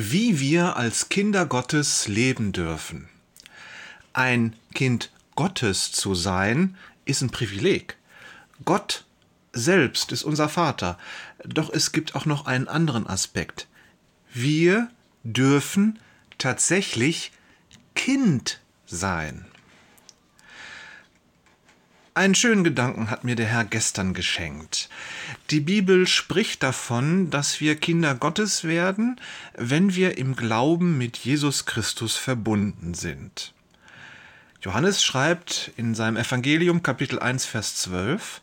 wie wir als Kinder Gottes leben dürfen. Ein Kind Gottes zu sein, ist ein Privileg. Gott selbst ist unser Vater. Doch es gibt auch noch einen anderen Aspekt. Wir dürfen tatsächlich Kind sein. Einen schönen Gedanken hat mir der Herr gestern geschenkt. Die Bibel spricht davon, dass wir Kinder Gottes werden, wenn wir im Glauben mit Jesus Christus verbunden sind. Johannes schreibt in seinem Evangelium Kapitel 1 Vers 12,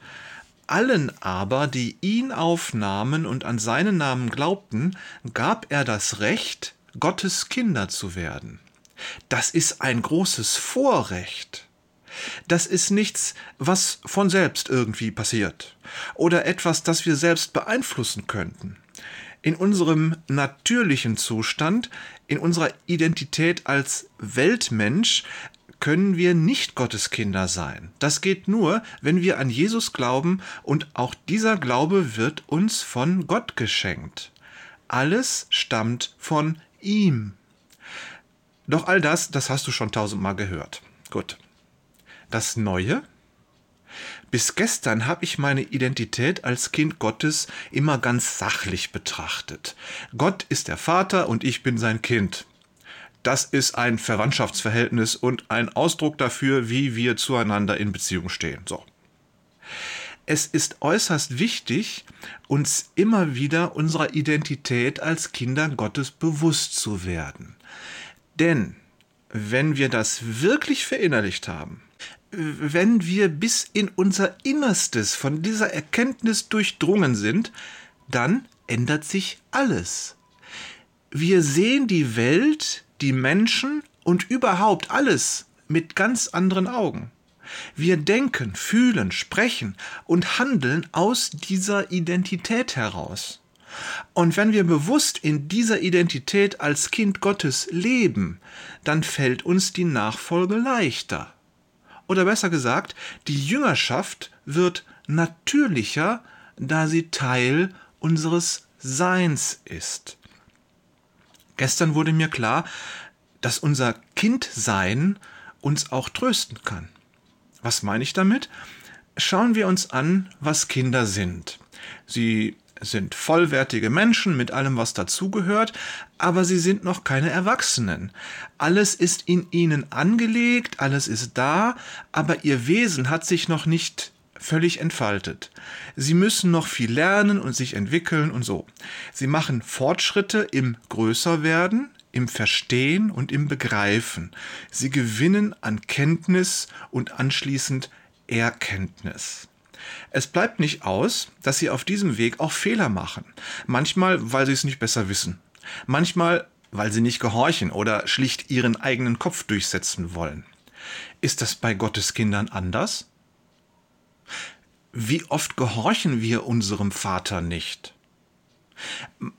allen aber, die ihn aufnahmen und an seinen Namen glaubten, gab er das Recht, Gottes Kinder zu werden. Das ist ein großes Vorrecht. Das ist nichts, was von selbst irgendwie passiert oder etwas, das wir selbst beeinflussen könnten. In unserem natürlichen Zustand, in unserer Identität als Weltmensch, können wir nicht Gottes Kinder sein. Das geht nur, wenn wir an Jesus glauben und auch dieser Glaube wird uns von Gott geschenkt. Alles stammt von ihm. Doch all das, das hast du schon tausendmal gehört. Gut. Das Neue? Bis gestern habe ich meine Identität als Kind Gottes immer ganz sachlich betrachtet. Gott ist der Vater und ich bin sein Kind. Das ist ein Verwandtschaftsverhältnis und ein Ausdruck dafür, wie wir zueinander in Beziehung stehen. So. Es ist äußerst wichtig, uns immer wieder unserer Identität als Kinder Gottes bewusst zu werden. Denn wenn wir das wirklich verinnerlicht haben, wenn wir bis in unser Innerstes von dieser Erkenntnis durchdrungen sind, dann ändert sich alles. Wir sehen die Welt, die Menschen und überhaupt alles mit ganz anderen Augen. Wir denken, fühlen, sprechen und handeln aus dieser Identität heraus. Und wenn wir bewusst in dieser Identität als Kind Gottes leben, dann fällt uns die Nachfolge leichter. Oder besser gesagt, die Jüngerschaft wird natürlicher, da sie Teil unseres Seins ist. Gestern wurde mir klar, dass unser Kindsein uns auch trösten kann. Was meine ich damit? Schauen wir uns an, was Kinder sind. Sie sind vollwertige Menschen mit allem, was dazugehört, aber sie sind noch keine Erwachsenen. Alles ist in ihnen angelegt, alles ist da, aber ihr Wesen hat sich noch nicht völlig entfaltet. Sie müssen noch viel lernen und sich entwickeln und so. Sie machen Fortschritte im Größerwerden, im Verstehen und im Begreifen. Sie gewinnen an Kenntnis und anschließend Erkenntnis. Es bleibt nicht aus, dass sie auf diesem Weg auch Fehler machen. Manchmal, weil sie es nicht besser wissen. Manchmal, weil sie nicht gehorchen oder schlicht ihren eigenen Kopf durchsetzen wollen. Ist das bei Gottes Kindern anders? Wie oft gehorchen wir unserem Vater nicht?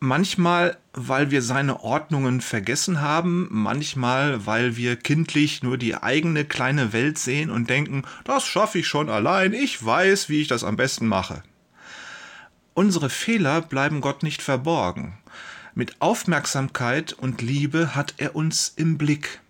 Manchmal, weil wir seine Ordnungen vergessen haben, manchmal, weil wir kindlich nur die eigene kleine Welt sehen und denken, das schaffe ich schon allein, ich weiß, wie ich das am besten mache. Unsere Fehler bleiben Gott nicht verborgen. Mit Aufmerksamkeit und Liebe hat er uns im Blick.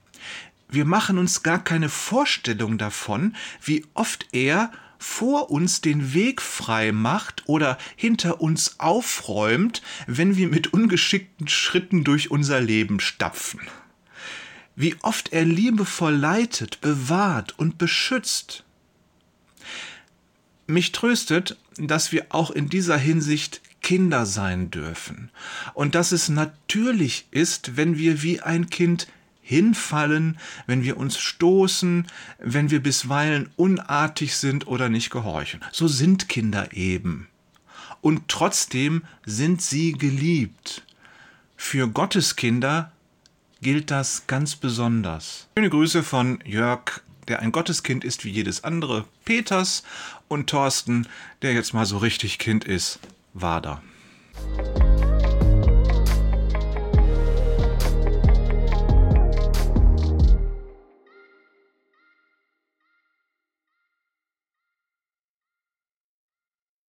Wir machen uns gar keine Vorstellung davon, wie oft er vor uns den Weg frei macht oder hinter uns aufräumt, wenn wir mit ungeschickten Schritten durch unser Leben stapfen. Wie oft er liebevoll leitet, bewahrt und beschützt. Mich tröstet, dass wir auch in dieser Hinsicht Kinder sein dürfen und dass es natürlich ist, wenn wir wie ein Kind hinfallen, wenn wir uns stoßen, wenn wir bisweilen unartig sind oder nicht gehorchen. So sind Kinder eben. Und trotzdem sind sie geliebt. Für Gottes Kinder gilt das ganz besonders. Schöne Grüße von Jörg, der ein Gotteskind ist wie jedes andere, Peters und Thorsten, der jetzt mal so richtig Kind ist, Wader.